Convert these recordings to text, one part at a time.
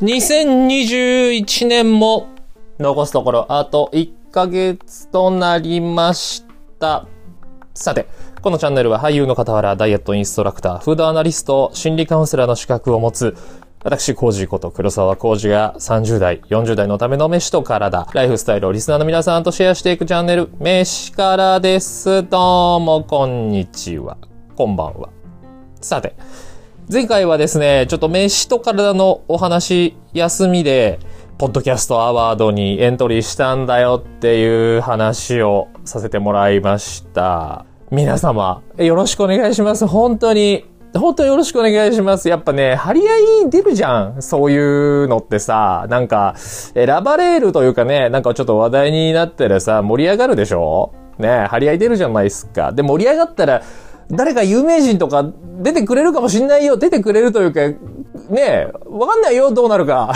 2021年も残すところあと1ヶ月となりました。さて、このチャンネルは俳優の傍らダイエットインストラクター、フードアナリスト、心理カウンセラーの資格を持つ私、コージこと黒沢コージが30代、40代のための飯と体、ライフスタイルをリスナーの皆さんとシェアしていくチャンネル、飯からです。どうも、こんにちは。こんばんは。さて、前回はですね、ちょっと飯と体のお話、休みで、ポッドキャストアワードにエントリーしたんだよっていう話をさせてもらいました。皆様、よろしくお願いします。本当に本当によろしくお願いします。やっぱね、張り合い出るじゃん。そういうのってさ、なんか、選ばれるというかね、なんかちょっと話題になったらさ、盛り上がるでしょ？ね、張り合い出るじゃないですか。で、盛り上がったら、誰か有名人とか出てくれるかもしんないよ。出てくれるというか、ねえわかんないよ、どうなるか。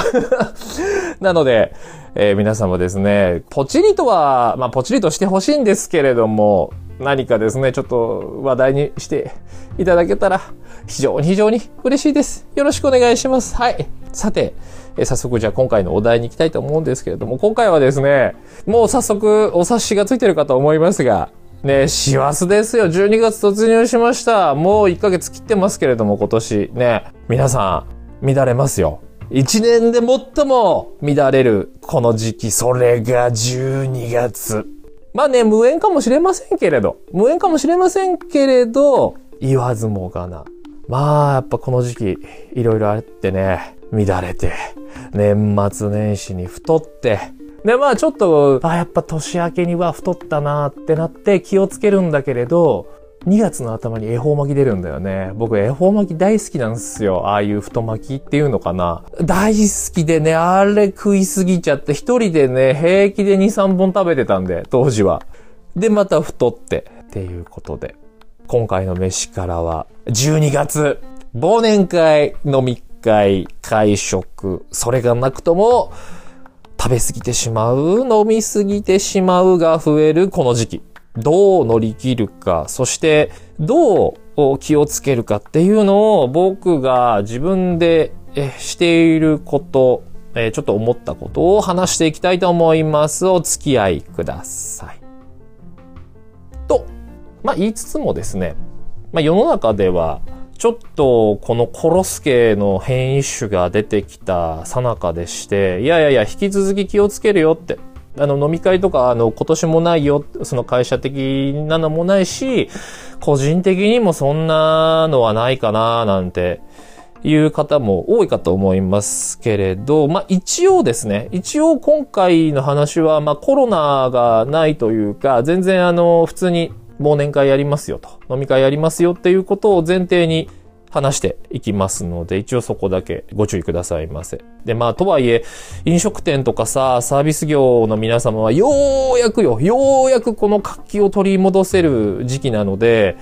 なので、えー、皆様ですね、ポチリとは、まあ、ポチリとしてほしいんですけれども、何かですね、ちょっと話題にしていただけたら、非常に非常に嬉しいです。よろしくお願いします。はい。さて、え早速じゃあ今回のお題に行きたいと思うんですけれども、今回はですね、もう早速お察しがついてるかと思いますが、ね、師走ですよ。12月突入しました。もう1ヶ月切ってますけれども、今年。ね、皆さん、乱れますよ。1年で最も乱れるこの時期、それが12月。まあね、無縁かもしれませんけれど、無縁かもしれませんけれど、言わずもがな。まあ、やっぱこの時期、いろいろあってね、乱れて、年末年始に太って、で、まあちょっと、あ、やっぱ年明けには太ったなってなって気をつけるんだけれど、2月の頭に恵方巻き出るんだよね。僕恵方巻き大好きなんですよ。ああいう太巻きっていうのかな。大好きでね、あれ食いすぎちゃって、一人でね、平気で2、3本食べてたんで、当時は。で、また太って、っていうことで。今回の飯からは、12月、忘年会、飲み会、会食、それがなくとも、食べ過ぎてしまう、飲み過ぎてしまうが増えるこの時期。どう乗り切るか、そしてどう気をつけるかっていうのを僕が自分でしていること、ちょっと思ったことを話していきたいと思います。お付き合いください。と、まあ言いつつもですね、まあ世の中ではちょっとこのコロスケの変異種が出てきたさなかでして、いやいやいや、引き続き気をつけるよって。あの、飲み会とか、あの、今年もないよ、その会社的なのもないし、個人的にもそんなのはないかな、なんていう方も多いかと思いますけれど、まあ一応ですね、一応今回の話は、まあコロナがないというか、全然あの、普通に忘年会やりますよと、飲み会やりますよっていうことを前提に話していきますので、一応そこだけご注意くださいませ。で、まあ、とはいえ、飲食店とかさ、サービス業の皆様は、ようやくよ、ようやくこの活気を取り戻せる時期なので、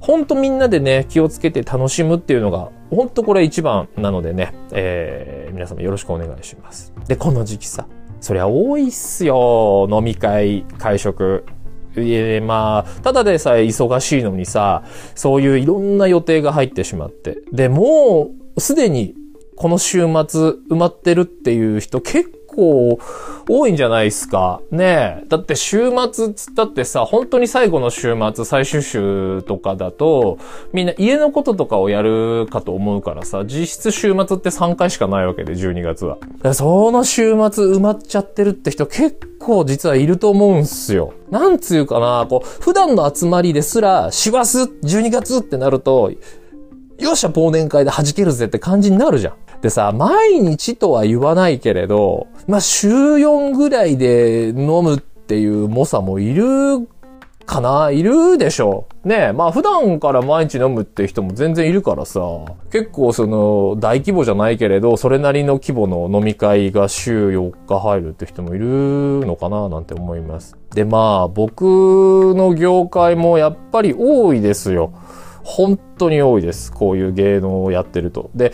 ほんとみんなでね、気をつけて楽しむっていうのが、ほんとこれ一番なのでね、えー、皆様よろしくお願いします。で、この時期さ、そりゃ多いっすよ。飲み会、会食。いえ、まあ、ただでさえ忙しいのにさ、そういういろんな予定が入ってしまって。で、もう、すでに、この週末埋まってるっていう人結構多いんじゃないですか。ねえ。だって週末っつったってさ、本当に最後の週末、最終週とかだと、みんな家のこととかをやるかと思うからさ、実質週末って3回しかないわけで、12月は。その週末埋まっちゃってるって人結構実はいると思うんすよ。なんつうかな、こう、普段の集まりですら、師走 !12 月ってなると、よっしゃ忘年会で弾けるぜって感じになるじゃん。でさ、毎日とは言わないけれど、まあ、週4ぐらいで飲むっていう猛者もいるかないるでしょねえ、まあ普段から毎日飲むって人も全然いるからさ、結構その大規模じゃないけれど、それなりの規模の飲み会が週4日入るって人もいるのかななんて思います。でまあ僕の業界もやっぱり多いですよ。本当に多いです。こういう芸能をやってると。で、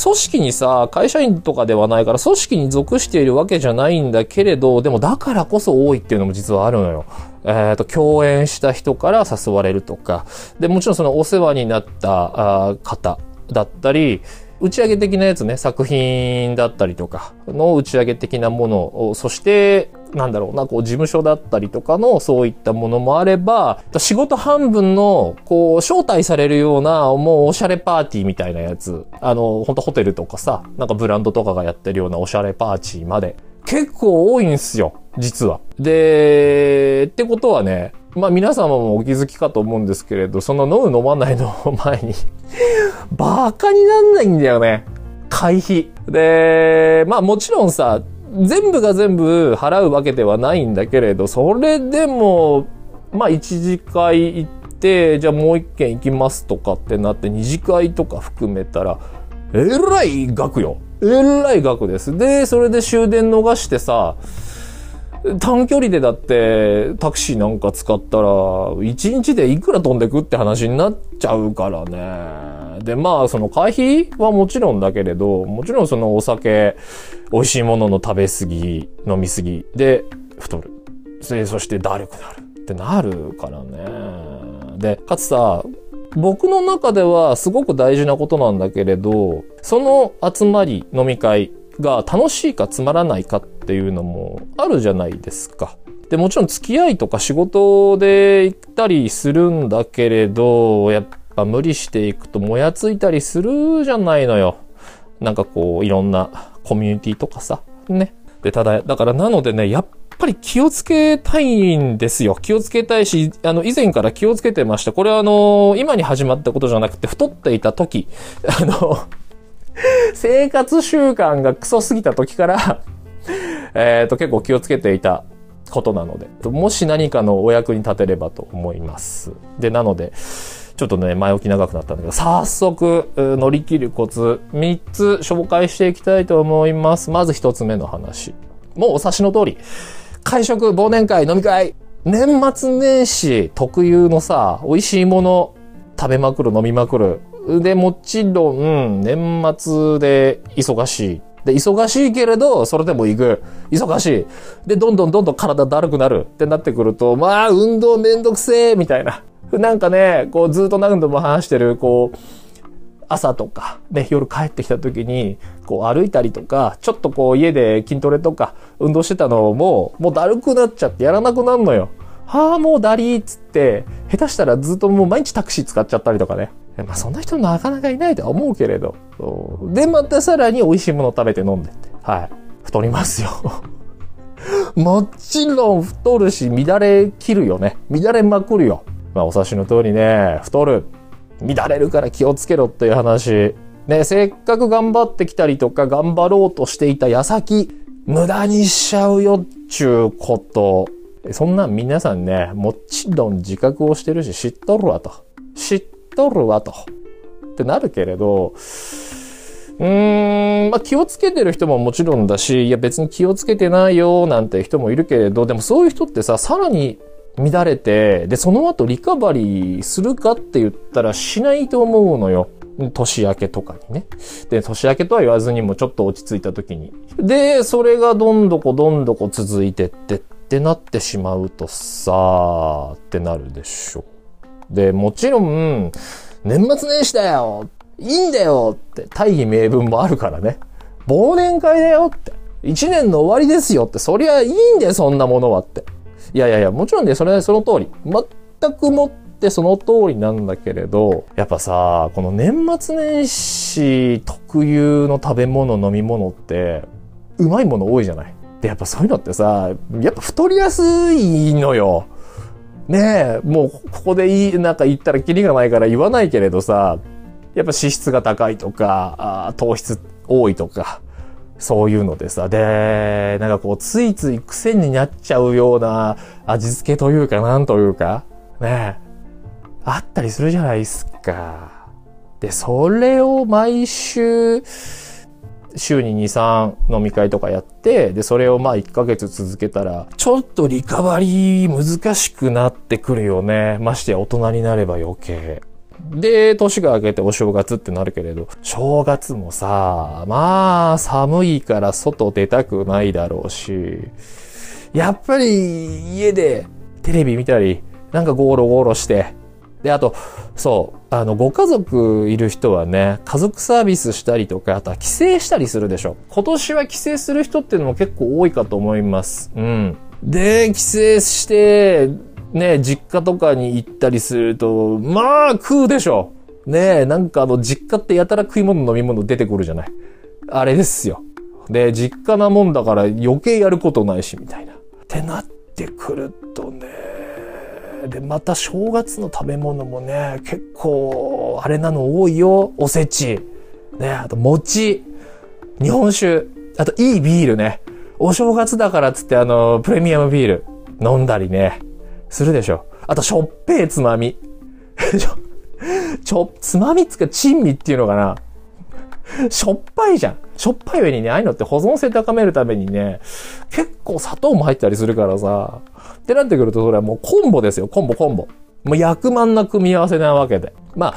組織にさ、会社員とかではないから、組織に属しているわけじゃないんだけれど、でもだからこそ多いっていうのも実はあるのよ。えっ、ー、と、共演した人から誘われるとか、で、もちろんそのお世話になった方だったり、打ち上げ的なやつね、作品だったりとかの打ち上げ的なものを、そして、なんだろうな、こう事務所だったりとかのそういったものもあれば、仕事半分の、こう、招待されるような、もうおしゃれパーティーみたいなやつ、あの、本当ホテルとかさ、なんかブランドとかがやってるようなおしゃれパーティーまで、結構多いんすよ、実は。で、ってことはね、まあ皆様もお気づきかと思うんですけれど、その飲む飲まないの前に、バカになんないんだよね。会費。で、まあもちろんさ、全部が全部払うわけではないんだけれど、それでも、まあ一次会行って、じゃあもう一軒行きますとかってなって、二次会とか含めたら、えらい額よ。えらい額です。で、それで終電逃してさ、短距離でだってタクシーなんか使ったら、一日でいくら飛んでくって話になっちゃうからね。で、まあ、その会費はもちろんだけれど、もちろんそのお酒、美味しいものの食べ過ぎ、飲み過ぎで太る。で、そしてだるくなるってなるからね。で、かつさ、僕の中ではすごく大事なことなんだけれど、その集まり、飲み会が楽しいかつまらないかっていうのもあるじゃないですか。で、もちろん付き合いとか仕事で行ったりするんだけれど、やっぱ無理していくともやついたりするじゃないのよ。なんかこう、いろんなコミュニティとかさ、ね。で、ただ、だからなのでね、やっぱり気をつけたいんですよ。気をつけたいし、あの、以前から気をつけてました。これはあの、今に始まったことじゃなくて、太っていた時、あの、生活習慣がクソすぎた時から、えっと、結構気をつけていたことなので、もし何かのお役に立てればと思います。で、なので、ちょっとね、前置き長くなったんだけど、早速、乗り切るコツ、3つ紹介していきたいと思います。まず1つ目の話。もうお察しの通り、会食、忘年会、飲み会、年末年始特有のさ、美味しいもの食べまくる、飲みまくる。で、もちろん、年末で忙しい。で、忙しいけれど、それでも行く。忙しい。で、どんどんどんどん体だるくなるってなってくると、まあ、運動めんどくせえ、みたいな。なんかね、こう、ずっと何度も話してる、こう、朝とか、ね、夜帰ってきた時に、こう歩いたりとか、ちょっとこう家で筋トレとか運動してたのも、もうだるくなっちゃってやらなくなるのよ。はあ、もうだりーっつって、下手したらずっともう毎日タクシー使っちゃったりとかね。まあそんな人なかなかいないとは思うけれど。で、またさらに美味しいもの食べて飲んでって。はい。太りますよ。もちろん太るし、乱れ切るよね。乱れまくるよ。まあお察しの通りね、太る。乱れるから気をつけろっていう話。ね、せっかく頑張ってきたりとか頑張ろうとしていた矢先、無駄にしちゃうよっちゅうこと。そんなん皆さんね、もちろん自覚をしてるし知っとるわと。知っとるわと。ってなるけれど、うーん、まあ、気をつけてる人ももちろんだし、いや別に気をつけてないよなんて人もいるけれど、でもそういう人ってさ、さらに乱れて、で、その後リカバリーするかって言ったらしないと思うのよ。年明けとかにね。で、年明けとは言わずにもちょっと落ち着いた時に。で、それがどんどこどんどこ続いてってってなってしまうとさーってなるでしょ。で、もちろん、年末年始だよいいんだよって大義名分もあるからね。忘年会だよって。一年の終わりですよって。そりゃいいんだよ、そんなものはって。いやいやいや、もちろんね、それはその通り。全くもってその通りなんだけれど、やっぱさ、この年末年始特有の食べ物、飲み物って、うまいもの多いじゃない。で、やっぱそういうのってさ、やっぱ太りやすいのよ。ねえ、もうここでいい、なんか言ったらキリがないから言わないけれどさ、やっぱ脂質が高いとか、あ糖質多いとか、そういうのでさ、で、なんかこう、ついつい癖になっちゃうような味付けというか、なんというか、ね、あったりするじゃないですか。で、それを毎週、週に2、3飲み会とかやって、で、それをまあ1ヶ月続けたら、ちょっとリカバリー難しくなってくるよね。ましてや大人になれば余計。で、年が明けてお正月ってなるけれど、正月もさ、まあ、寒いから外出たくないだろうし、やっぱり家でテレビ見たり、なんかゴロゴロして、で、あと、そう、あの、ご家族いる人はね、家族サービスしたりとか、あとは帰省したりするでしょ。今年は帰省する人っていうのも結構多いかと思います。うん。で、帰省して、ね、実家とかに行ったりすると、まあ、食うでしょ。ねえなんかあの、実家ってやたら食い物飲み物出てくるじゃない。あれですよ。で、実家なもんだから余計やることないし、みたいな。ってなってくるとね、で、また正月の食べ物もね、結構、あれなの多いよ。おせち。ね、あと餅。日本酒。あといいビールね。お正月だからっつってあの、プレミアムビール飲んだりね、するでしょ。あとしょっぺいつまみ。ちょ、つまみっつか珍味っていうのかな。しょっぱいじゃん。しょっぱい上にね、ああいうのって保存性高めるためにね、結構砂糖も入ったりするからさ、ってなってくるとそれはもうコンボですよ、コンボコンボ。もう薬満な組み合わせなわけで。まあ、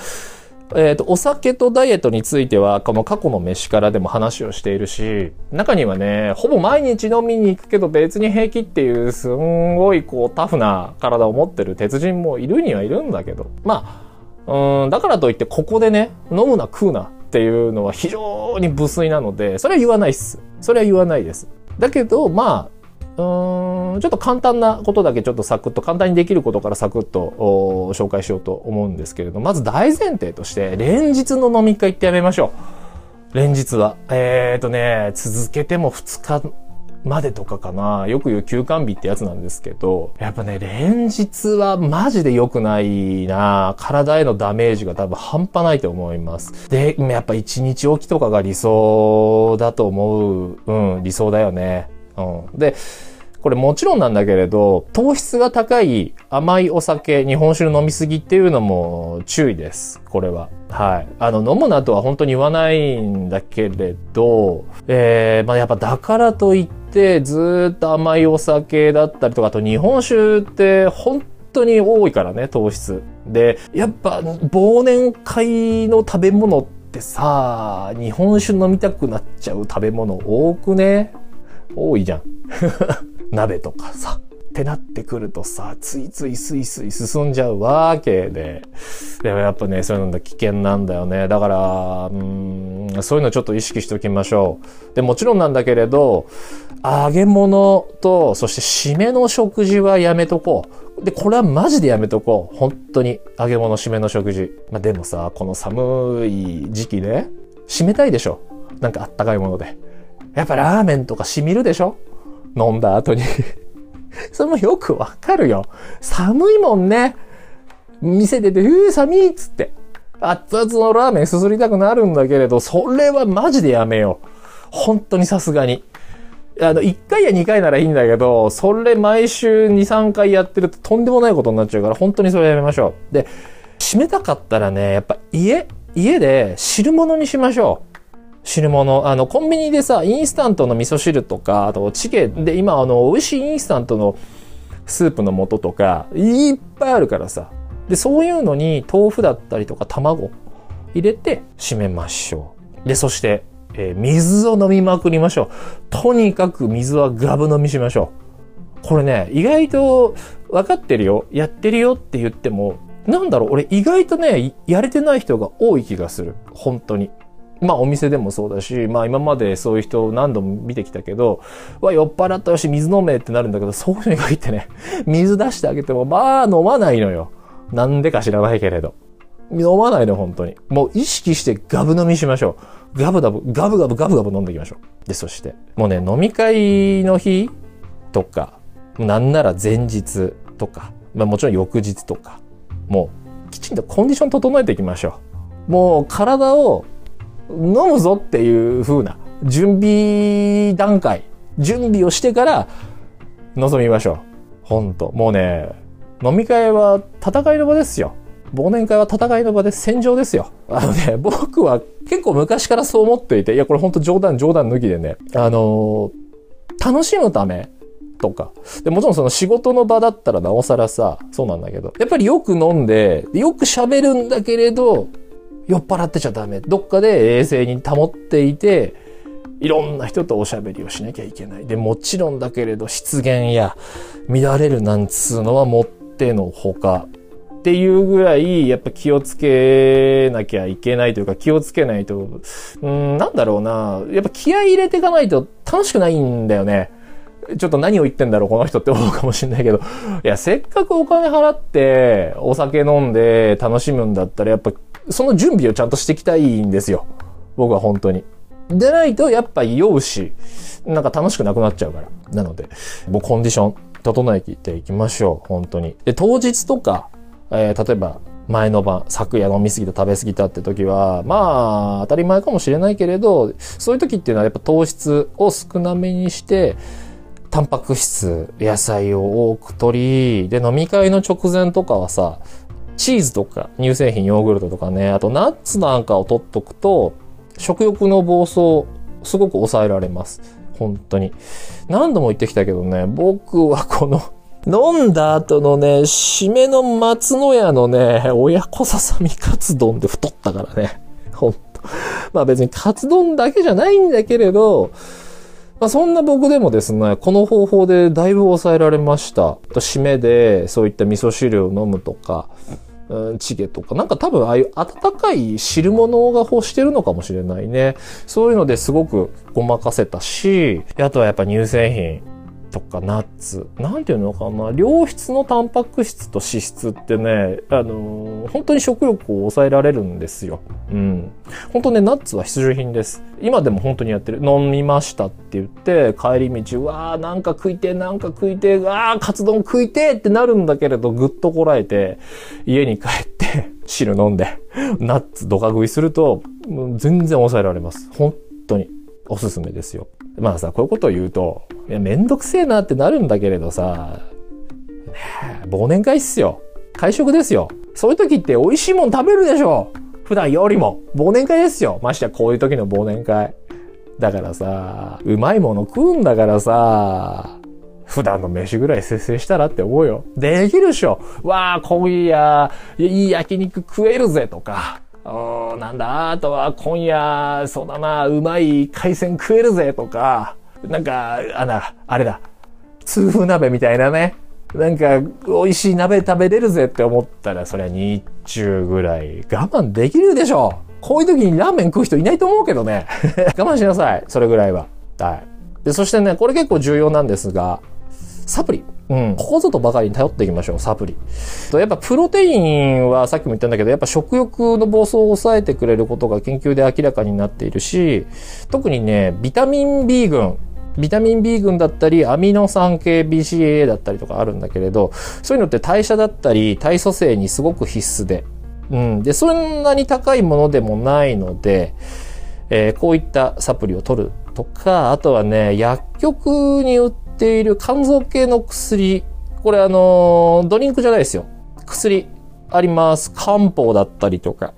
えっ、ー、と、お酒とダイエットについては、この過去の飯からでも話をしているし、中にはね、ほぼ毎日飲みに行くけど別に平気っていう、すんごいこうタフな体を持ってる鉄人もいるにはいるんだけど、まあ、うん、だからといってここでね、飲むな食うなっていうのは非常に無粋なので、それは言わないっす。それは言わないです。だけど、まあ、ちょっと簡単なことだけちょっとサクッと簡単にできることからサクッと紹介しようと思うんですけれどまず大前提として連日の飲み会ってやめましょう連日はえ、ー、とね続けても2日までとかかな。よく言う休館日ってやつなんですけど、やっぱね、連日はマジで良くないな体へのダメージが多分半端ないと思います。で、やっぱ1日おきとかが理想だと思う。うん、理想だよね。うん。で、これもちろんなんだけれど、糖質が高い甘いお酒、日本酒の飲みすぎっていうのも注意です。これは。はい。あの、飲むなとは本当に言わないんだけれど、えー、まあやっぱだからといって、ずっと甘いお酒だったりとか、あと日本酒って本当に多いからね、糖質。で、やっぱ忘年会の食べ物ってさ、日本酒飲みたくなっちゃう食べ物多くね？多いじゃん。鍋とかさ。ってなってくるとさ、ついついスイスイ進んじゃうわけで。でもやっぱね、そういうの危険なんだよね。だから、うん、そういうのちょっと意識しておきましょう。で、もちろんなんだけれど、揚げ物と、そして締めの食事はやめとこう。で、これはマジでやめとこう。本当に。揚げ物、締めの食事。まあ、でもさ、この寒い時期で、締めたいでしょ。なんかあったかいもので。やっぱラーメンとか染みるでしょ？飲んだ後に それもよくわかるよ。寒いもんね。店出て、うー寒いっつって。熱々のラーメンすすりたくなるんだけれど、それはマジでやめよう。本当にさすがに。あの、1回や2回ならいいんだけど、それ毎週2、3回やってるととんでもないことになっちゃうから、本当にそれやめましょう。で、締めたかったらね、やっぱ家、家で汁物にしましょう。汁物。あの、コンビニでさ、インスタントの味噌汁とか、あと、チゲで、今、あの、美味しいインスタントのスープの素とか、いっぱいあるからさ。で、そういうのに豆腐だったりとか卵入れて締めましょう。で、そして、えー、水を飲みまくりましょう。とにかく水はガブ飲みしましょう。これね、意外と分かってるよ。やってるよって言っても、なんだろう、俺意外とね、やれてない人が多い気がする。本当に。まあお店でもそうだし、まあ今までそういう人を何度も見てきたけど、わ、酔っ払ったよし、水飲めってなるんだけど、そういう人に限ってね、水出してあげても、まあ飲まないのよ。なんでか知らないけれど。飲まないの、本当に。もう意識してガブ飲みしましょう。ガブガブ、ガブガブガブガブ飲んでいきましょう。で、そして、もうね、飲み会の日とか、なんなら前日とか、まあもちろん翌日とか、もうきちんとコンディション整えていきましょう。もう体を飲むぞっていう風な準備段階、準備をしてから臨みましょう。ほんと。もうね、飲み会は戦いの場ですよ。忘年会は戦いの場で戦場ですよ。あのね、僕は結構昔からそう思っていて、いや、これほんと冗談冗談抜きでね、あのー、楽しむためとか。で、もちろんその仕事の場だったらなおさらさ、そうなんだけど、やっぱりよく飲んで、よく喋るんだけれど、酔っ払ってちゃダメ。どっかで冷静に保っていて、いろんな人とおしゃべりをしなきゃいけない。で、もちろんだけれど、失言や乱れるなんつうのはもってのほか。っていうぐらい、やっぱ気をつけなきゃいけないというか、気をつけないと、うん、なんだろうな。やっぱ気合い入れていかないと楽しくないんだよね。ちょっと何を言ってんだろう、この人って思うかもしれないけど。いや、せっかくお金払って、お酒飲んで楽しむんだったら、やっぱ、その準備をちゃんとしていきたいんですよ。僕は本当に。でないと、やっぱ酔うし、なんか楽しくなくなっちゃうから。なので、もうコンディション、整えていきましょう。本当に。で、当日とか、えー、例えば、前の晩、昨夜飲みすぎた、食べすぎたって時は、まあ、当たり前かもしれないけれど、そういう時っていうのはやっぱ糖質を少なめにして、タンパク質、野菜を多く取り、で、飲み会の直前とかはさ、チーズとか乳製品、ヨーグルトとかね、あとナッツなんかを取っとくと、食欲の暴走、すごく抑えられます。本当に。何度も言ってきたけどね、僕はこの飲んだ後のね、締めの松の屋のね、親子ささみカツ丼で太ったからね。ほんと。まあ別にカツ丼だけじゃないんだけれど、まあそんな僕でもですね、この方法でだいぶ抑えられました。締めでそういった味噌汁を飲むとか、うん、チゲとか、なんか多分ああいう温かい汁物が欲してるのかもしれないね。そういうのですごくごまかせたし、あとはやっぱ乳製品。とかナッツ。なんていうのかな。良質のタンパク質と脂質ってね、あのー、本当に食欲を抑えられるんですよ。うん。本当ね、ナッツは必需品です。今でも本当にやってる。飲みましたって言って、帰り道、うわーなんか食いて、なんか食いて、あーカツ丼食いてってなるんだけれど、ぐっとこらえて、家に帰って、汁飲んで、ナッツドカ食いすると、全然抑えられます。本当に。おすすめですよ。まあさ、こういうことを言うと、いや、めんどくせえなってなるんだけれどさ、忘年会っすよ。会食ですよ。そういう時って美味しいもん食べるでしょ普段よりも。忘年会ですよ。ましてやこういう時の忘年会。だからさ、うまいもの食うんだからさ、普段の飯ぐらい節制したらって思うよ。できるでしょ。わあ、今夜、いい焼肉食えるぜとか。おなんだ、あとは今夜、そうだな、うまい海鮮食えるぜとか、なんか、あな、あれだ、痛風鍋みたいなね、なんか、美味しい鍋食べれるぜって思ったら、そりゃ日中ぐらい我慢できるでしょこういう時にラーメン食う人いないと思うけどね。我慢しなさい。それぐらいは。はい。で、そしてね、これ結構重要なんですが、サプリ。うん。ここぞとばかりに頼っていきましょう、サプリ。と、やっぱプロテインはさっきも言ったんだけど、やっぱ食欲の暴走を抑えてくれることが研究で明らかになっているし、特にね、ビタミン B 群。ビタミン B 群だったり、アミノ酸系 BCAA だったりとかあるんだけれど、そういうのって代謝だったり、体組成にすごく必須で。うん。で、そんなに高いものでもないので、えー、こういったサプリを取るとか、あとはね、薬局に売っている肝臓系の薬、これあの、ドリンクじゃないですよ。薬あります。漢方だったりとか。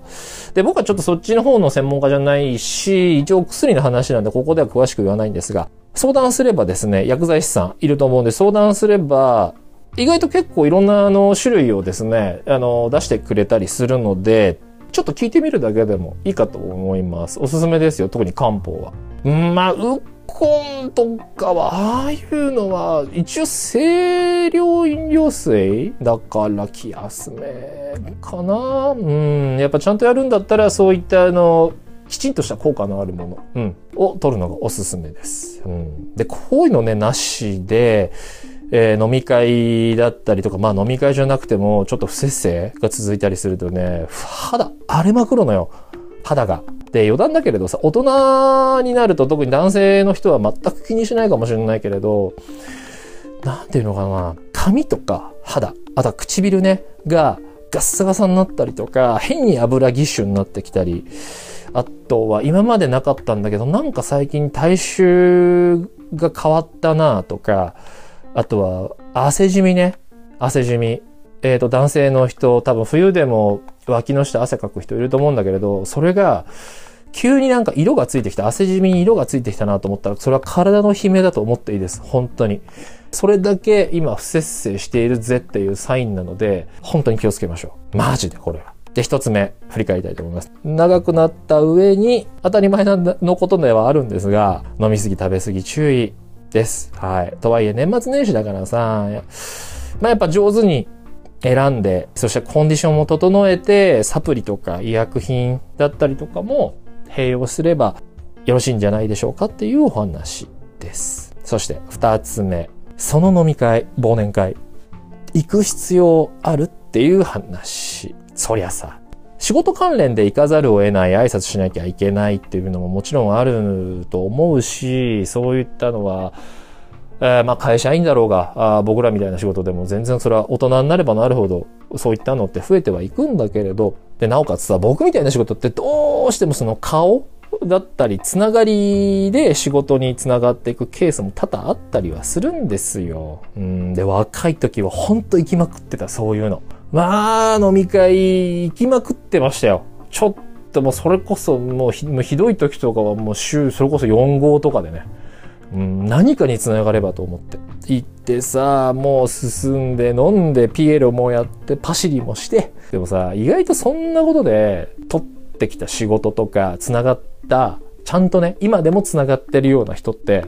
で、僕はちょっとそっちの方の専門家じゃないし、一応薬の話なんでここでは詳しく言わないんですが、相談すればですね、薬剤師さんいると思うんで相談すれば、意外と結構いろんなあの種類をですね、あの、出してくれたりするので、ちょっと聞いてみるだけでもいいかと思います。おすすめですよ。特に漢方は。んまあ、ウコンとかは、ああいうのは、一応清涼飲料水だから気休めかなうん。やっぱちゃんとやるんだったら、そういったあの、きちんとした効果のあるもの、うん、を取るのがおすすめです。うん、で、こういうのね、なしで、えー、飲み会だったりとか、まあ飲み会じゃなくても、ちょっと不節制が続いたりするとね、肌荒れまくるのよ。肌が。で、余談だけれどさ、大人になると特に男性の人は全く気にしないかもしれないけれど、なんていうのかな、髪とか肌、あとは唇ね、がガッサガサになったりとか、変に油ぎっしゅになってきたり、あとは今までなかったんだけど、なんか最近体臭が変わったなとか、あとは、汗じみね。汗じみ。えっ、ー、と、男性の人、多分冬でも脇の下汗かく人いると思うんだけれど、それが、急になんか色がついてきた、汗じみに色がついてきたなと思ったら、それは体の悲鳴だと思っていいです。本当に。それだけ今不節制しているぜっていうサインなので、本当に気をつけましょう。マジでこれは。で、一つ目、振り返りたいと思います。長くなった上に、当たり前のことではあるんですが、飲みすぎ食べすぎ注意。です。はい。とはいえ、年末年始だからさ、まあやっぱ上手に選んで、そしてコンディションも整えて、サプリとか医薬品だったりとかも併用すればよろしいんじゃないでしょうかっていうお話です。そして二つ目。その飲み会、忘年会、行く必要あるっていう話。そりゃさ、仕事関連で行かざるを得ない挨拶しなきゃいけないっていうのももちろんあると思うし、そういったのは、えー、まあ会社員だろうがあ、僕らみたいな仕事でも全然それは大人になればなるほど、そういったのって増えてはいくんだけれど、で、なおかつさ、僕みたいな仕事ってどうしてもその顔だったり、つながりで仕事につながっていくケースも多々あったりはするんですよ。うん。で、若い時はほんと行きまくってた、そういうの。まあ、飲み会行きまくってましたよ。ちょっともうそれこそもうひどい時とかはもう週、それこそ4号とかでね。うん、何かにつながればと思って。行ってさ、もう進んで飲んでピエロもやってパシリもして。でもさ、意外とそんなことで取ってきた仕事とかつながった、ちゃんとね、今でもつながってるような人って、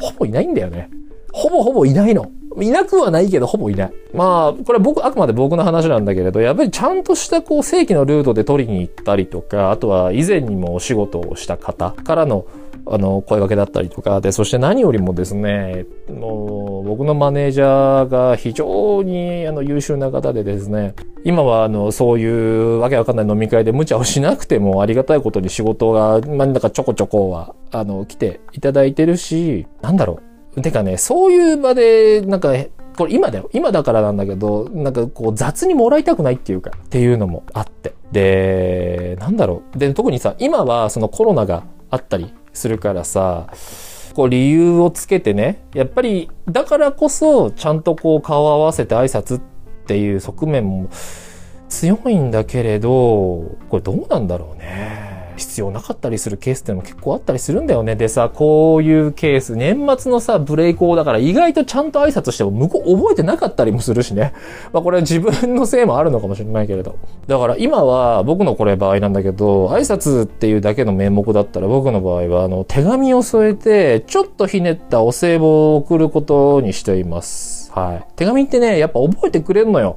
ほぼいないんだよね。ほぼほぼいないの。いなくはないけど、ほぼいない。まあ、これは僕、あくまで僕の話なんだけれど、やっぱりちゃんとしたこう正規のルートで取りに行ったりとか、あとは以前にもお仕事をした方からのあの、声掛けだったりとか、で、そして何よりもですね、もう、僕のマネージャーが非常に、あの、優秀な方でですね、今は、あの、そういうわけわかんない飲み会で無茶をしなくても、ありがたいことに仕事が、なんかちょこちょこは、あの、来ていただいてるし、なんだろう。てかね、そういう場で、なんか、これ今だよ。今だからなんだけど、なんかこう雑にもらいたくないっていうか、っていうのもあって。で、なんだろう。で、特にさ、今はそのコロナがあったりするからさ、こう理由をつけてね、やっぱりだからこそちゃんとこう顔を合わせて挨拶っていう側面も強いんだけれど、これどうなんだろうね。必要なかったりするケースってのも結構あったりするんだよね。でさ、こういうケース、年末のさ、ブレイクをだから意外とちゃんと挨拶しても向こう覚えてなかったりもするしね。まあこれは自分のせいもあるのかもしれないけれど。だから今は僕のこれ場合なんだけど、挨拶っていうだけの名目だったら僕の場合はあの手紙を添えて、ちょっとひねったお歳暮を送ることにしています。はい。手紙ってね、やっぱ覚えてくれんのよ。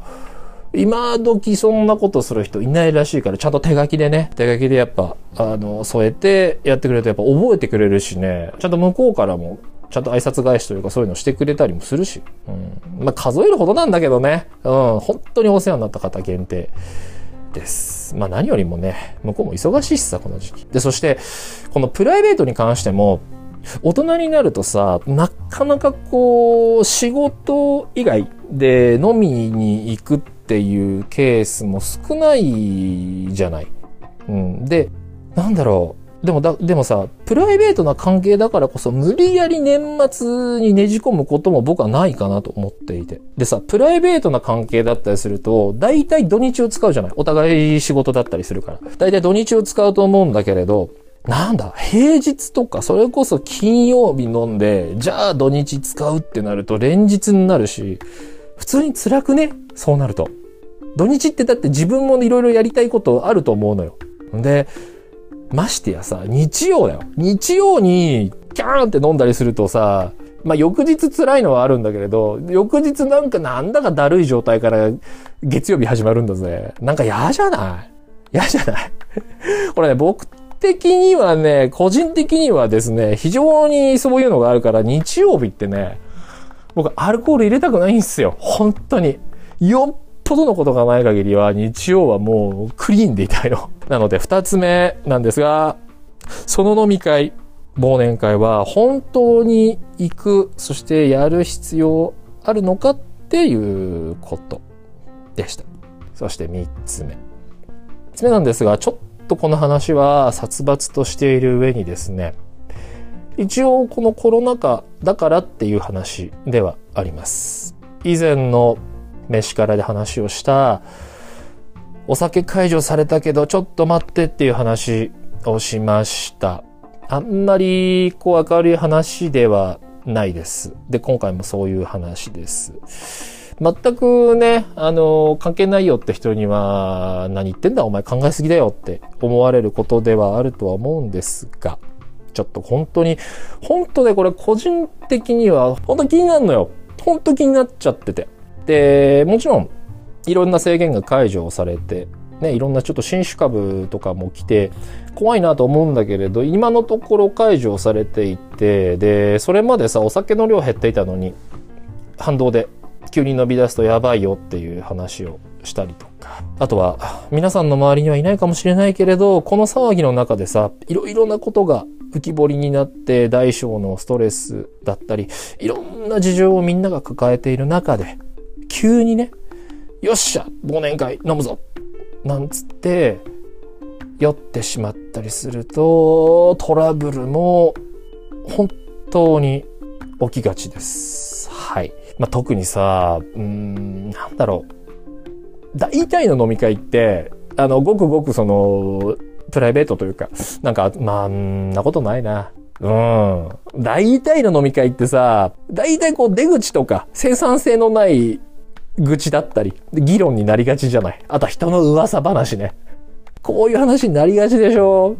今時そんなことする人いないらしいから、ちゃんと手書きでね、手書きでやっぱ、あの、添えてやってくれるとやっぱ覚えてくれるしね、ちゃんと向こうからも、ちゃんと挨拶返しというかそういうのしてくれたりもするし、うん。まあ、数えるほどなんだけどね、うん、本当にお世話になった方限定です。まあ、何よりもね、向こうも忙しいしさ、この時期。で、そして、このプライベートに関しても、大人になるとさ、なかなかこう、仕事以外で飲みに行くってっていうケースも少ないじゃない。うん。で、なんだろう。でもだ、でもさ、プライベートな関係だからこそ無理やり年末にねじ込むことも僕はないかなと思っていて。でさ、プライベートな関係だったりすると、大体土日を使うじゃないお互い仕事だったりするから。大体土日を使うと思うんだけれど、なんだ、平日とか、それこそ金曜日飲んで、じゃあ土日使うってなると連日になるし、普通に辛くねそうなると。土日ってだって自分もいろいろやりたいことあると思うのよ。で、ましてやさ、日曜だよ。日曜に、キャーンって飲んだりするとさ、まあ、翌日辛いのはあるんだけれど、翌日なんかなんだかだるい状態から月曜日始まるんだぜ。なんか嫌じゃない？嫌じゃない？これね、僕的にはね、個人的にはですね、非常にそういうのがあるから、日曜日ってね、僕アルコール入れたくないんですよ。本当に。よっぽどのことがない限りは日曜はもうクリーンでいたいの。なので二つ目なんですが、その飲み会、忘年会は本当に行く、そしてやる必要あるのかっていうことでした。そして三つ目。三つ目なんですが、ちょっとこの話は殺伐としている上にですね、一応このコロナ禍だからっていう話ではあります。以前の飯からで話をした、お酒解除されたけどちょっと待ってっていう話をしました。あんまりこう明るい話ではないです。で、今回もそういう話です。全くね、あの、関係ないよって人には、何言ってんだお前考えすぎだよって思われることではあるとは思うんですが、ちょっと本当に、本当ね、これ個人的には、本当気になるのよ。本当気になっちゃってて。で、もちろん、いろんな制限が解除されて、ね、いろんなちょっと新種株とかも来て、怖いなと思うんだけれど、今のところ解除されていて、で、それまでさ、お酒の量減っていたのに、反動で急に伸び出すとやばいよっていう話をしたりとか。あとは、皆さんの周りにはいないかもしれないけれど、この騒ぎの中でさ、いろいろなことが浮き彫りになって大小のストレスだったり、いろんな事情をみんなが抱えている中で、急にね、よっしゃ忘年会飲むぞなんつって、酔ってしまったりすると、トラブルも本当に起きがちです。はい。まあ、特にさ、うん、なんだろう。大体の飲み会って、あの、ごくごくその、プライベートというか、なんか、まあ、んなことないな。うん。大体の飲み会ってさ、大体こう出口とか生産性のない愚痴だったり、議論になりがちじゃない。あとは人の噂話ね。こういう話になりがちでしょ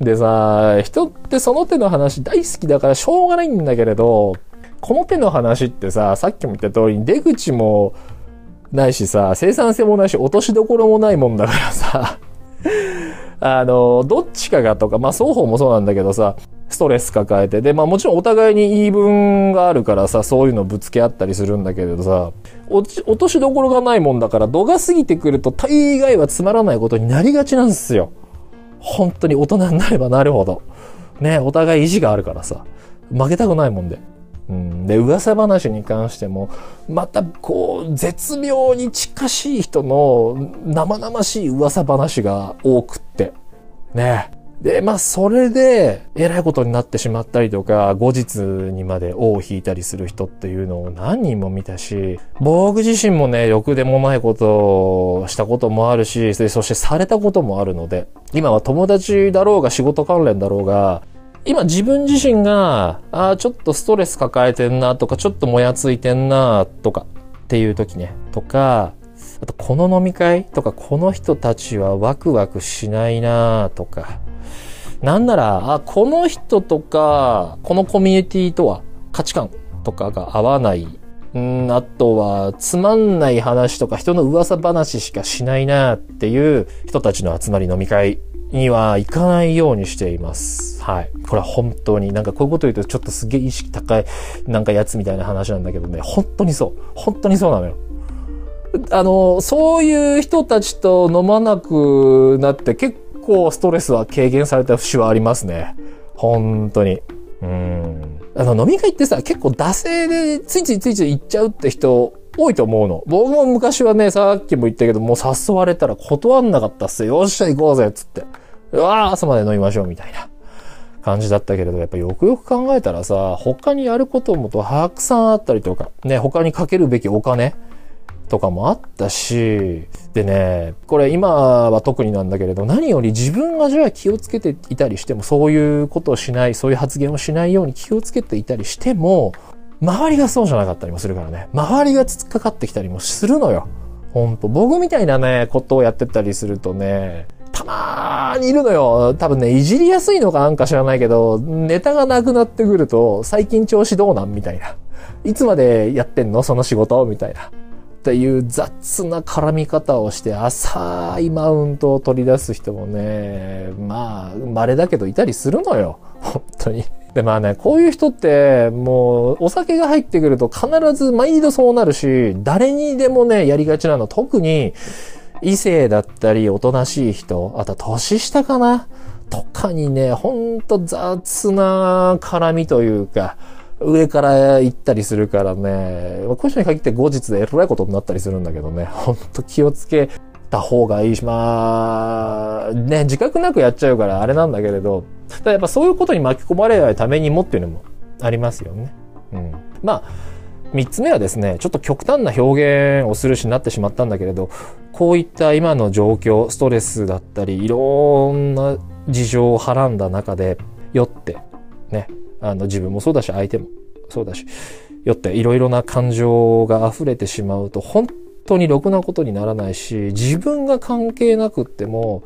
でさ、人ってその手の話大好きだからしょうがないんだけれど、この手の話ってさ、さっきも言った通りに出口もないしさ、生産性もないし落としどころもないもんだからさ、あの、どっちかがとか、まあ双方もそうなんだけどさ、ストレス抱えて、で、まあもちろんお互いに言い分があるからさ、そういうのぶつけ合ったりするんだけれどさ、落としどころがないもんだから、度が過ぎてくると大概はつまらないことになりがちなんですよ。本当に大人になればなるほど。ね、お互い意地があるからさ、負けたくないもんで。うん、で、噂話に関しても、またこう、絶妙に近しい人の生々しい噂話が多くって。ね。で、まあ、それで、えらいことになってしまったりとか、後日にまで尾を引いたりする人っていうのを何人も見たし、僕自身もね、ろくでもないことをしたこともあるし、そしてされたこともあるので、今は友達だろうが仕事関連だろうが、今自分自身が、ああ、ちょっとストレス抱えてんなとか、ちょっともやついてんなとかっていう時ね、とか、あとこの飲み会とか、この人たちはワクワクしないなとか、なんなら、あ、この人とか、このコミュニティとは価値観とかが合わない。んあとは、つまんない話とか人の噂話しかしないなっていう人たちの集まり飲み会には行かないようにしています。はい。これは本当に、なんかこういうこと言うとちょっとすげえ意識高い、なんかやつみたいな話なんだけどね、本当にそう。本当にそうなのよ。あの、そういう人たちと飲まなくなって結構ストレスは軽減された節はありますね。本当に。うん。あの、飲み会ってさ、結構惰性でついついついつい行っちゃうって人多いと思うの。僕も昔はね、さっきも言ったけど、もう誘われたら断んなかったっすよ。よっしゃ行こうぜ、つって。うわあ、朝まで飲みましょう、みたいな感じだったけれど、やっぱよくよく考えたらさ、他にやることもとたくさんあったりとか、ね、他にかけるべきお金とかもあったし、でね、これ今は特になんだけれど、何より自分がじゃあ気をつけていたりしても、そういうことをしない、そういう発言をしないように気をつけていたりしても、周りがそうじゃなかったりもするからね。周りがつっかかってきたりもするのよ。ほんと。僕みたいなね、ことをやってたりするとね、たまーにいるのよ。多分ね、いじりやすいのかなんか知らないけど、ネタがなくなってくると、最近調子どうなん？みたいな。いつまでやってんの？その仕事？みたいな。っていう雑な絡み方をして浅いマウントを取り出す人もね、まあ、稀だけどいたりするのよ。本当に。で、まあね、こういう人って、もう、お酒が入ってくると必ず毎度そうなるし、誰にでもね、やりがちなの。特に、異性だったり、おとなしい人、あと年下かな？とかにね、ほんと雑な絡みというか、上から行ったりするからね、こういう人に限って後日でえらいことになったりするんだけどね、ほんと気をつけた方がいいし、まあ、ね、自覚なくやっちゃうからあれなんだけれど、ただやっぱそういうことに巻き込まれないためにもっていうのもありますよね。うん。まあ、三つ目はですね、ちょっと極端な表現をするしなってしまったんだけれど、こういった今の状況、ストレスだったり、いろんな事情をはらんだ中で、酔って、ね、あの自分もそうだし、相手もそうだし、酔っていろいろな感情が溢れてしまうと、本当にろくなことにならないし、自分が関係なくっても、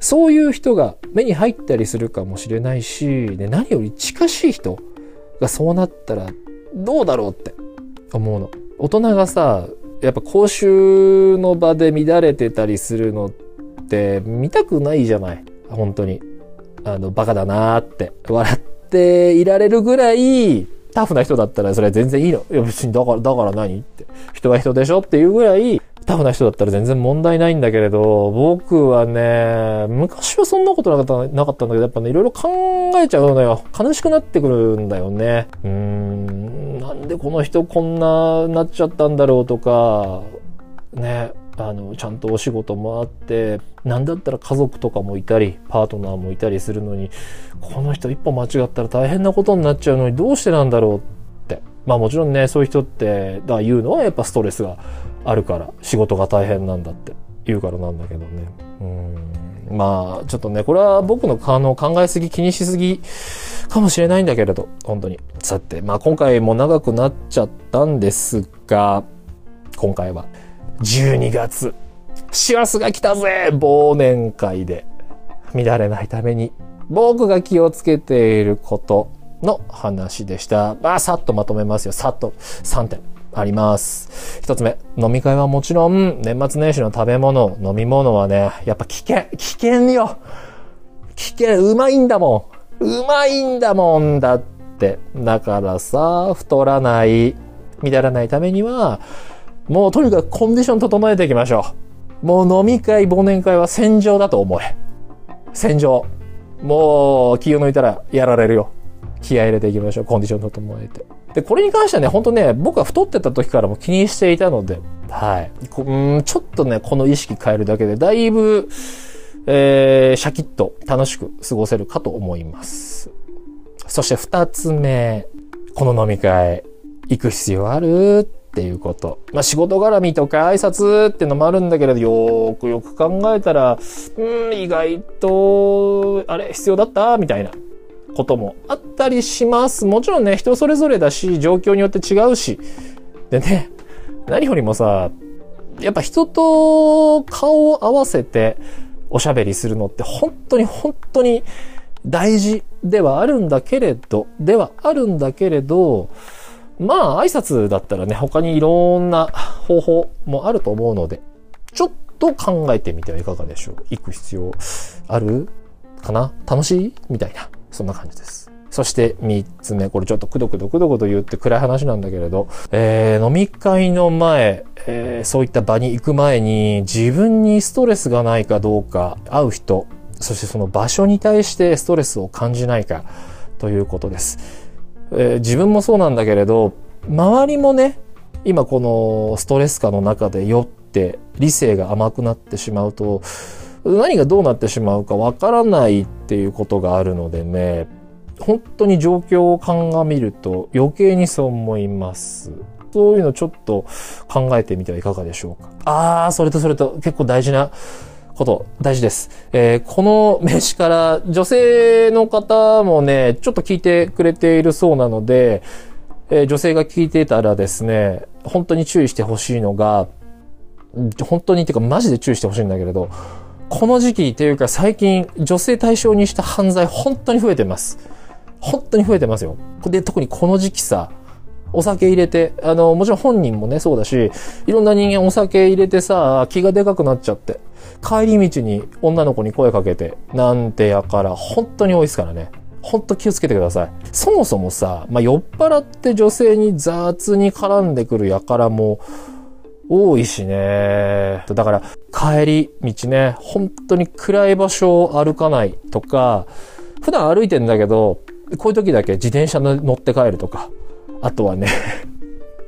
そういう人が目に入ったりするかもしれないし、で何より近しい人がそうなったらどうだろうって思うの。大人がさ、やっぱ公衆の場で乱れてたりするのって見たくないじゃない本当に。あの、バカだなーって笑ってていられるぐらいタフな人だったらそれは全然いいの。いや別にだから、だから何？って。人は人でしょっていうぐらいタフな人だったら全然問題ないんだけれど、僕はね、昔はそんなことなかったなかったんだけど、やっぱね、いろいろ考えちゃうのよ。悲しくなってくるんだよね。うーん、なんでこの人こんななっちゃったんだろうとか、ね、あの、ちゃんとお仕事もあって、なんだったら家族とかもいたり、パートナーもいたりするのに、この人一歩間違ったら大変なことになっちゃうのにどうしてなんだろうって。まあもちろんね、そういう人って、だ言うのはやっぱストレスがあるから仕事が大変なんだって言うからなんだけどね。うんまあちょっとね、これは僕のあの考えすぎ気にしすぎかもしれないんだけれど、本当に。さて、まあ今回も長くなっちゃったんですが、今回は12月、師走が来たぜ忘年会で乱れないために僕が気をつけていることの話でした。まあ、さっとまとめますよ。さっと3点。あります。一つ目、飲み会はもちろん、年末年始の食べ物、飲み物はね、やっぱ危険、危険よ危険、うまいんだもんうまいんだもんだって。だからさ、太らない、乱らないためには、もうとにかくコンディション整えていきましょう。もう飲み会、忘年会は戦場だと思え。戦場。もう気を抜いたらやられるよ。気合入れていきましょう。コンディション整えて。で、これに関してはね、ほんとね、僕は太ってた時からも気にしていたので、はい。うんちょっとね、この意識変えるだけで、だいぶ、えー、シャキッと楽しく過ごせるかと思います。そして二つ目、この飲み会、行く必要ある？っていうこと。まあ仕事絡みとか挨拶っていうのもあるんだけれど、よーくよく考えたら、うん、意外と、あれ、必要だった？みたいな。こともあったりします。もちろんね、人それぞれだし、状況によって違うし。でね、何よりもさ、やっぱ人と顔を合わせておしゃべりするのって本当に本当に大事ではあるんだけれど、ではあるんだけれど、まあ挨拶だったらね、他にいろんな方法もあると思うので、ちょっと考えてみてはいかがでしょう。行く必要あるかな？楽しい？みたいな。そんな感じです。そして三つ目、これちょっとくどくどくどくど言って暗い話なんだけれど、えー、飲み会の前、えー、そういった場に行く前に自分にストレスがないかどうか、会う人、そしてその場所に対してストレスを感じないかということです。えー、自分もそうなんだけれど、周りもね、今このストレス下の中で酔って理性が甘くなってしまうと、何がどうなってしまうかわからないっていうことがあるのでね、本当に状況を鑑みると余計にそう思います。そういうのちょっと考えてみてはいかがでしょうか？ああ、それとそれと結構大事なこと、大事です。えー、この名詞から女性の方もね、ちょっと聞いてくれているそうなので、えー、女性が聞いてたらですね、本当に注意してほしいのが、本当にっていうかマジで注意してほしいんだけれど、この時期っていうか最近女性対象にした犯罪本当に増えてます。本当に増えてますよ。で、特にこの時期さ、お酒入れて、あの、もちろん本人もね、そうだし、いろんな人間お酒入れてさ、気がでかくなっちゃって、帰り道に女の子に声かけて、なんてやから、本当に多いですからね。ほんと気をつけてください。そもそもさ、まあ、酔っ払って女性に雑に絡んでくる輩も、多いしね。だから、帰り道ね、本当に暗い場所を歩かないとか、普段歩いてんだけど、こういう時だけ自転車乗って帰るとか、あとはね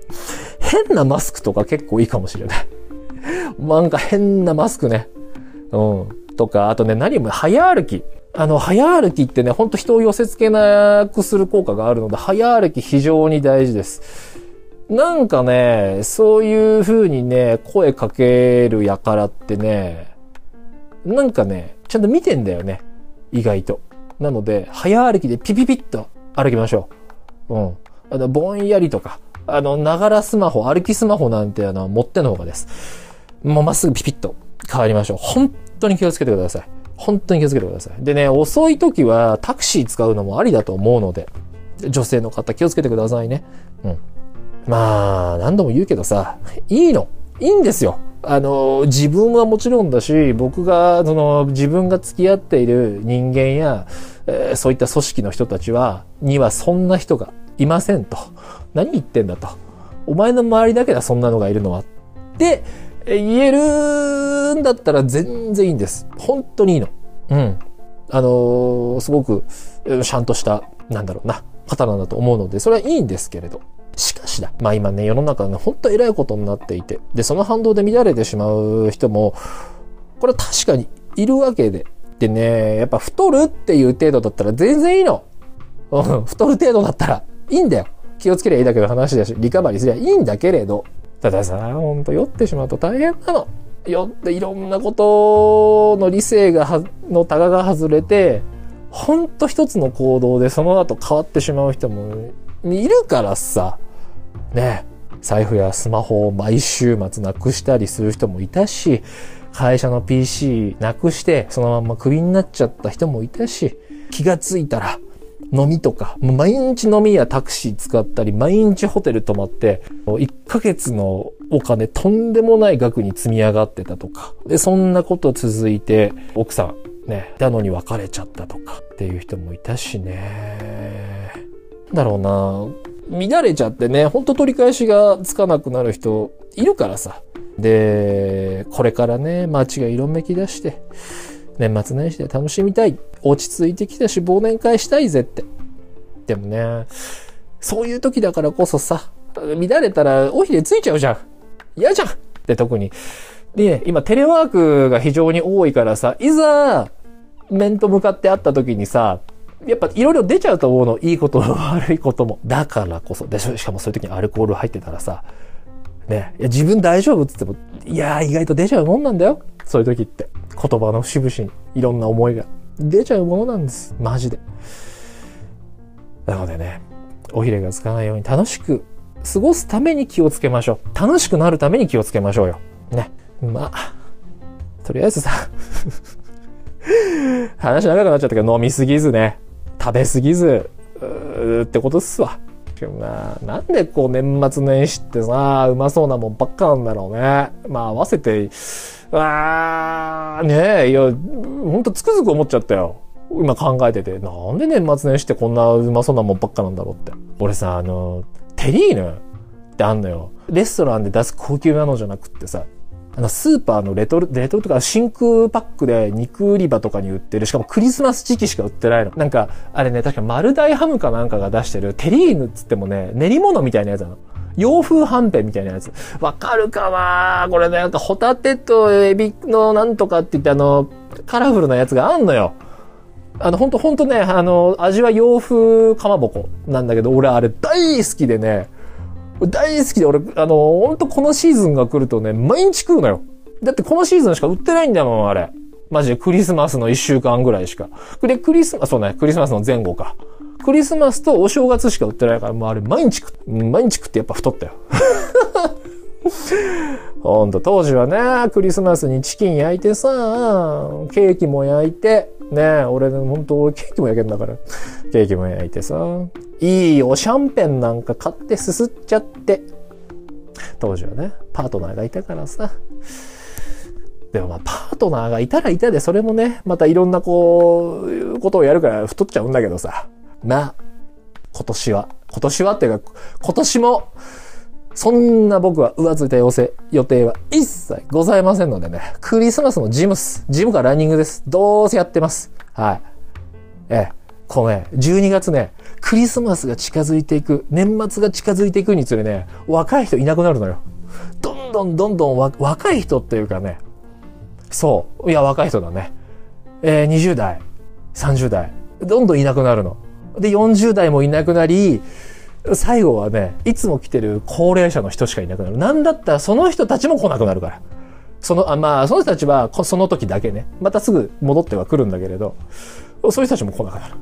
変なマスクとか結構いいかもしれない。なんか変なマスクね。うん。とか、あとね、何も早歩き。あの、早歩きってね、ほんと人を寄せ付けなくする効果があるので、早歩き非常に大事です。なんかね、そういう風にね、声かける輩ってね、なんかね、ちゃんと見てんだよね。意外と。なので、早歩きでピピピッと歩きましょう。うん。あの、ぼんやりとか、あの、ながらスマホ、歩きスマホなんてあの、持っての方がです。もうまっすぐピピッと変わりましょう。本当に気をつけてください。本当に気をつけてください。でね、遅い時はタクシー使うのもありだと思うので、女性の方気をつけてくださいね。うん。まあ、何度も言うけどさ、いいの。いいんですよ。あの、自分はもちろんだし、僕が、その、自分が付き合っている人間や、えー、そういった組織の人たちは、にはそんな人がいませんと。何言ってんだと。お前の周りだけだ、そんなのがいるのは。って言えるんだったら全然いいんです。本当にいいの。うん。あのー、すごく、ちゃんとした、なんだろうな、方なんだと思うので、それはいいんですけれど。しかしだ。まあ今ね、世の中ね、ほんと偉いことになっていて、で、その反動で乱れてしまう人も、これ確かにいるわけで。でね、やっぱ太るっていう程度だったら全然いいの。うん、太る程度だったらいいんだよ。気をつけりゃいいだけの話だし、リカバリーすりゃいいんだけれど、たださ、ほんと酔ってしまうと大変なの。酔っていろんなことの理性が、のタガが外れて、ほんと一つの行動でその後変わってしまう人もいるからさ。ね、財布やスマホを毎週末なくしたりする人もいたし、会社の PC なくしてそのままクビになっちゃった人もいたし、気がついたら飲みとか、毎日飲みやタクシー使ったり、毎日ホテル泊まって、1ヶ月のお金とんでもない額に積み上がってたとか。で、そんなこと続いて、奥さん、ね、いたのに別れちゃったとかっていう人もいたしね。だろうな乱れちゃってね、ほんと取り返しがつかなくなる人いるからさ。で、これからね、街が色めき出して、年末年始で楽しみたい。落ち着いてきたし、忘年会したいぜって。でもね、そういう時だからこそさ、乱れたら尾ひれついちゃうじゃん。嫌じゃんで、特に。で、今テレワークが非常に多いからさ、いざ、面と向かって会った時にさ、やっぱいろいろ出ちゃうと思うの。いいことも悪いことも。だからこそ。で、しかもそういう時にアルコール入ってたらさ、ね、いや自分大丈夫って言っても、いや意外と出ちゃうもんなんだよ。そういう時って。言葉の節々にいろんな思いが出ちゃうものなんです。マジで。なのでね、おひれがつかないように楽しく過ごすために気をつけましょう。楽しくなるために気をつけましょうよ。ね。まあ、とりあえずさ 話長くなっちゃったけど飲みすぎずね、食べすぎず、ってことっすわ。まあ、なんでこう年末年始ってさ、うまそうなもんばっかなんだろうね。まあ合わせて、あー、ねえ、いや、ほんとつくづく思っちゃったよ。今考えてて、なんで年末年始ってこんなうまそうなもんばっかなんだろうって。俺さ、あの、テリーヌってあんのよ。レストランで出す高級なのじゃなくってさ、あの、スーパーのレトル、レトルとか真空パックで肉売り場とかに売ってる、しかもクリスマス時期しか売ってないの。なんか、あれね、確か丸大ハムかなんかが出してるテリーヌっつってもね、練り物みたいなやつなの。洋風はんぺんみたいなやつ。わかるかな？これね、なんかホタテとエビのなんとかって言ってあの、カラフルなやつがあんのよ。あの、ほんとほんとね、あの、味は洋風かまぼこなんだけど、俺あれ大好きでね、大好きで俺、あの、ほんとこのシーズンが来るとね、毎日食うのよ。だってこのシーズンしか売ってないんだもん、あれ。マジでクリスマスの一週間ぐらいしか。で、クリスマス、そうね、クリスマスの前後か。クリスマスとお正月しか売ってないから、もうあれ毎日食って、毎日食ってやっぱ太ったよ。ほんと、当時はね、クリスマスにチキン焼いてさ、ケーキも焼いて、ねえ俺、ほんと俺ケーキも焼けんだから。ケーキも焼いてさ、いいおシャンペンなんか買ってすすっちゃって。当時はね、パートナーがいたからさ。でもまあ、パートナーがいたらいたで、それもね、またいろんなこう、ことをやるから太っちゃうんだけどさ。まあ、今年は、今年はっていうか、今年も、そんな僕は浮ついた要請、予定は一切ございませんのでね、クリスマスのジムス、ジムかランニングです。どうせやってます。はい。ええ、このね、12月ね、クリスマスが近づいていく、年末が近づいていくにつれね、若い人いなくなるのよ。どんどんどんどん若い人っていうかね、そう、いや若い人だね。えー、20代、30代、どんどんいなくなるの。で、40代もいなくなり、最後はね、いつも来てる高齢者の人しかいなくなる。なんだったらその人たちも来なくなるから。その、あまあ、その人たちはその時だけね、またすぐ戻っては来るんだけれど、そういう人たちも来なくなる。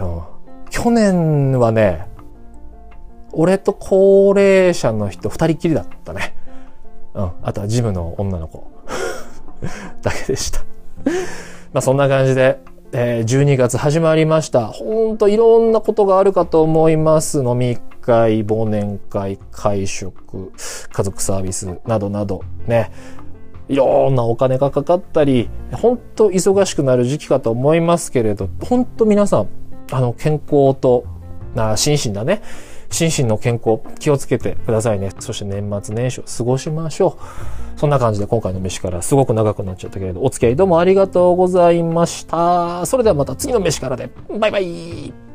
うん、去年はね、俺と高齢者の人二人きりだったね。うん。あとはジムの女の子 だけでした。まあそんな感じで、え、12月始まりました。ほんといろんなことがあるかと思います。飲み会、忘年会、会食、家族サービスなどなどね、いろんなお金がかかったり、ほんと忙しくなる時期かと思いますけれど、ほんと皆さん、あの、健康と、な、心身だね。心身の健康気をつけてくださいね。そして年末年始を過ごしましょう。そんな感じで今回の飯からすごく長くなっちゃったけれど、お付き合いどうもありがとうございました。それではまた次の飯からで。バイバイ